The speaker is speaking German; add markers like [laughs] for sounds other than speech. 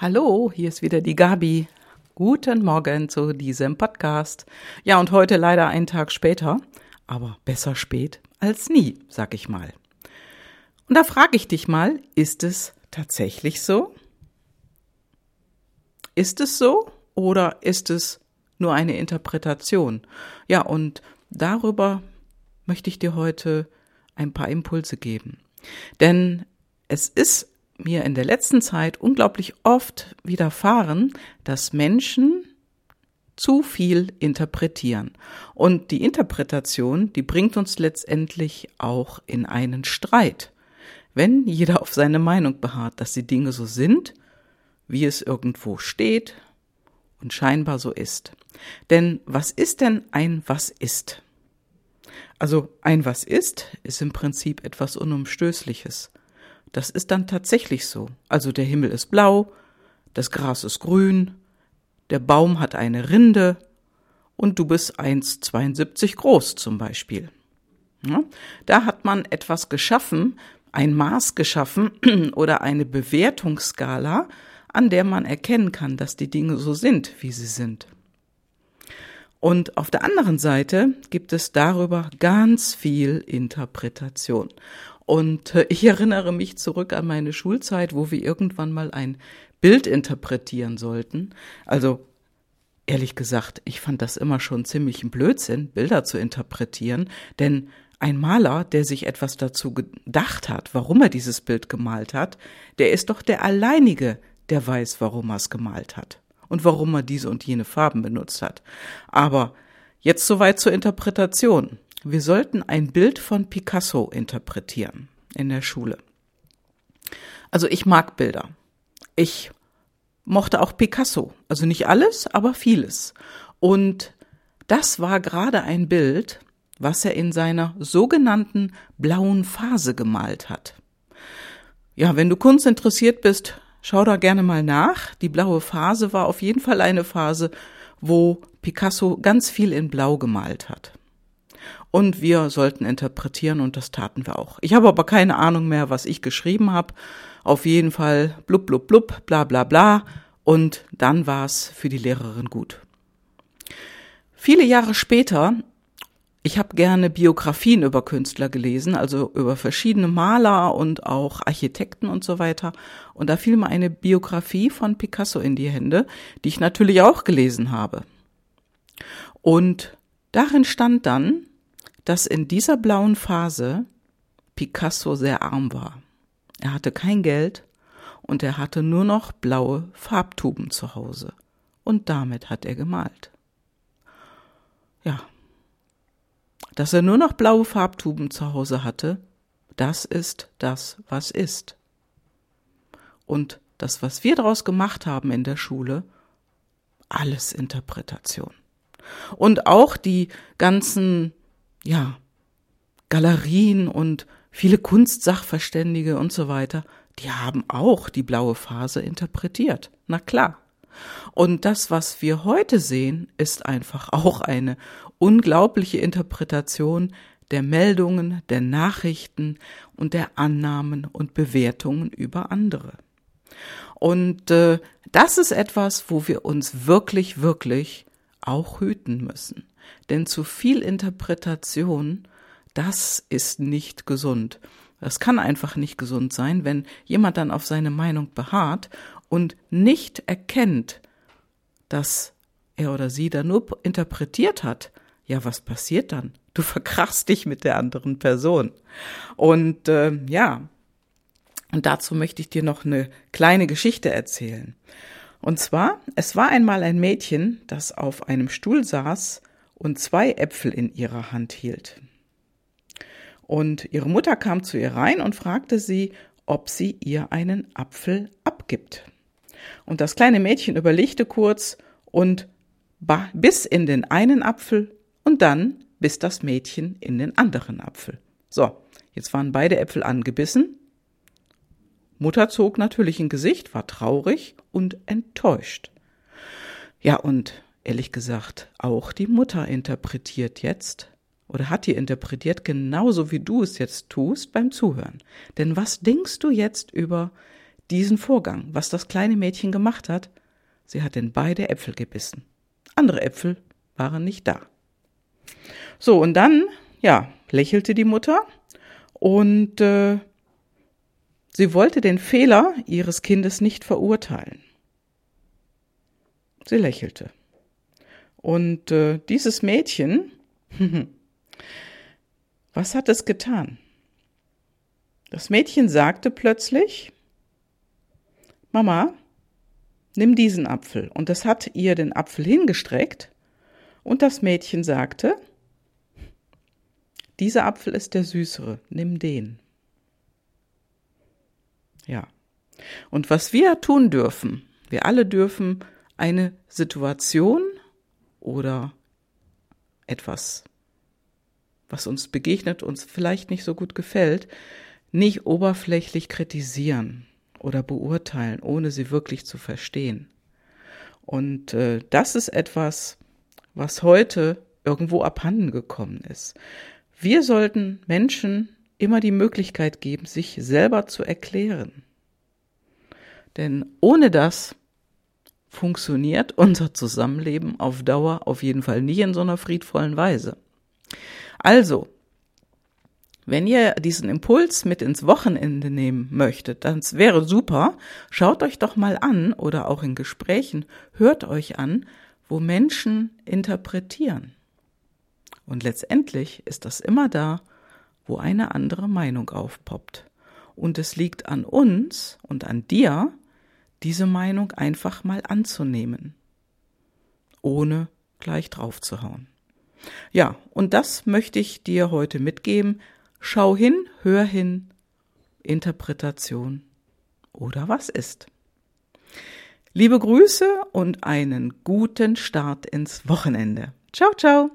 Hallo, hier ist wieder die Gabi. Guten Morgen zu diesem Podcast. Ja, und heute leider einen Tag später, aber besser spät als nie, sag ich mal. Und da frage ich dich mal, ist es tatsächlich so? Ist es so oder ist es nur eine Interpretation? Ja, und darüber möchte ich dir heute ein paar Impulse geben. Denn es ist mir in der letzten Zeit unglaublich oft widerfahren, dass Menschen zu viel interpretieren. Und die Interpretation, die bringt uns letztendlich auch in einen Streit. Wenn jeder auf seine Meinung beharrt, dass die Dinge so sind, wie es irgendwo steht und scheinbar so ist. Denn was ist denn ein Was ist? Also ein Was ist ist im Prinzip etwas Unumstößliches. Das ist dann tatsächlich so. Also der Himmel ist blau, das Gras ist grün, der Baum hat eine Rinde und du bist 1,72 groß zum Beispiel. Ja, da hat man etwas geschaffen, ein Maß geschaffen [clears throat] oder eine Bewertungsskala, an der man erkennen kann, dass die Dinge so sind, wie sie sind. Und auf der anderen Seite gibt es darüber ganz viel Interpretation. Und äh, ich erinnere mich zurück an meine Schulzeit, wo wir irgendwann mal ein Bild interpretieren sollten. Also ehrlich gesagt, ich fand das immer schon ziemlich ein Blödsinn, Bilder zu interpretieren, denn ein Maler, der sich etwas dazu gedacht hat, warum er dieses Bild gemalt hat, der ist doch der alleinige, der weiß, warum er es gemalt hat und warum er diese und jene Farben benutzt hat. Aber jetzt soweit zur Interpretation. Wir sollten ein Bild von Picasso interpretieren in der Schule. Also ich mag Bilder. Ich mochte auch Picasso. Also nicht alles, aber vieles. Und das war gerade ein Bild, was er in seiner sogenannten blauen Phase gemalt hat. Ja, wenn du Kunst interessiert bist, schau da gerne mal nach. Die blaue Phase war auf jeden Fall eine Phase, wo Picasso ganz viel in Blau gemalt hat und wir sollten interpretieren und das taten wir auch. Ich habe aber keine Ahnung mehr, was ich geschrieben habe. Auf jeden Fall blub blub blub, bla bla bla und dann war es für die Lehrerin gut. Viele Jahre später, ich habe gerne Biografien über Künstler gelesen, also über verschiedene Maler und auch Architekten und so weiter. Und da fiel mir eine Biografie von Picasso in die Hände, die ich natürlich auch gelesen habe. Und darin stand dann, dass in dieser blauen Phase Picasso sehr arm war. Er hatte kein Geld und er hatte nur noch blaue Farbtuben zu Hause. Und damit hat er gemalt. Ja. Dass er nur noch blaue Farbtuben zu Hause hatte, das ist das, was ist. Und das, was wir daraus gemacht haben in der Schule, alles Interpretation. Und auch die ganzen ja, Galerien und viele Kunstsachverständige und so weiter, die haben auch die blaue Phase interpretiert. Na klar. Und das, was wir heute sehen, ist einfach [laughs] auch eine unglaubliche Interpretation der Meldungen, der Nachrichten und der Annahmen und Bewertungen über andere. Und äh, das ist etwas, wo wir uns wirklich, wirklich auch hüten müssen. Denn zu viel Interpretation, das ist nicht gesund. Das kann einfach nicht gesund sein, wenn jemand dann auf seine Meinung beharrt und nicht erkennt, dass er oder sie da nur interpretiert hat. Ja, was passiert dann? Du [laughs] verkrachst dich mit der anderen Person. Und äh, ja, und dazu möchte ich dir noch eine kleine Geschichte erzählen. Und zwar, es war einmal ein Mädchen, das auf einem Stuhl saß und zwei Äpfel in ihrer Hand hielt. Und ihre Mutter kam zu ihr rein und fragte sie, ob sie ihr einen Apfel abgibt. Und das kleine Mädchen überlegte kurz und biss in den einen Apfel und dann biss das Mädchen in den anderen Apfel. So, jetzt waren beide Äpfel angebissen Mutter zog natürlich ein Gesicht, war traurig und enttäuscht. Ja, und ehrlich gesagt, auch die Mutter interpretiert jetzt oder hat die interpretiert genauso wie du es jetzt tust beim Zuhören. Denn was denkst du jetzt über diesen Vorgang, was das kleine Mädchen gemacht hat. Sie hat in beide Äpfel gebissen. Andere Äpfel waren nicht da. So, und dann, ja, lächelte die Mutter und äh, sie wollte den Fehler ihres Kindes nicht verurteilen. Sie lächelte. Und äh, dieses Mädchen, [laughs] was hat es getan? Das Mädchen sagte plötzlich, Mama, nimm diesen Apfel. Und es hat ihr den Apfel hingestreckt und das Mädchen sagte, dieser Apfel ist der süßere, nimm den. Ja. Und was wir tun dürfen, wir alle dürfen eine Situation oder etwas, was uns begegnet, uns vielleicht nicht so gut gefällt, nicht oberflächlich kritisieren oder beurteilen, ohne sie wirklich zu verstehen. Und äh, das ist etwas, was heute irgendwo abhanden gekommen ist. Wir sollten Menschen immer die Möglichkeit geben, sich selber zu erklären. Denn ohne das funktioniert unser Zusammenleben auf Dauer auf jeden Fall nicht in so einer friedvollen Weise. Also, wenn ihr diesen Impuls mit ins Wochenende nehmen möchtet, dann wäre super, schaut euch doch mal an oder auch in Gesprächen, hört euch an, wo Menschen interpretieren. Und letztendlich ist das immer da, wo eine andere Meinung aufpoppt. Und es liegt an uns und an dir, diese Meinung einfach mal anzunehmen, ohne gleich draufzuhauen. Ja, und das möchte ich dir heute mitgeben. Schau hin, hör hin, Interpretation oder was ist. Liebe Grüße und einen guten Start ins Wochenende. Ciao, ciao.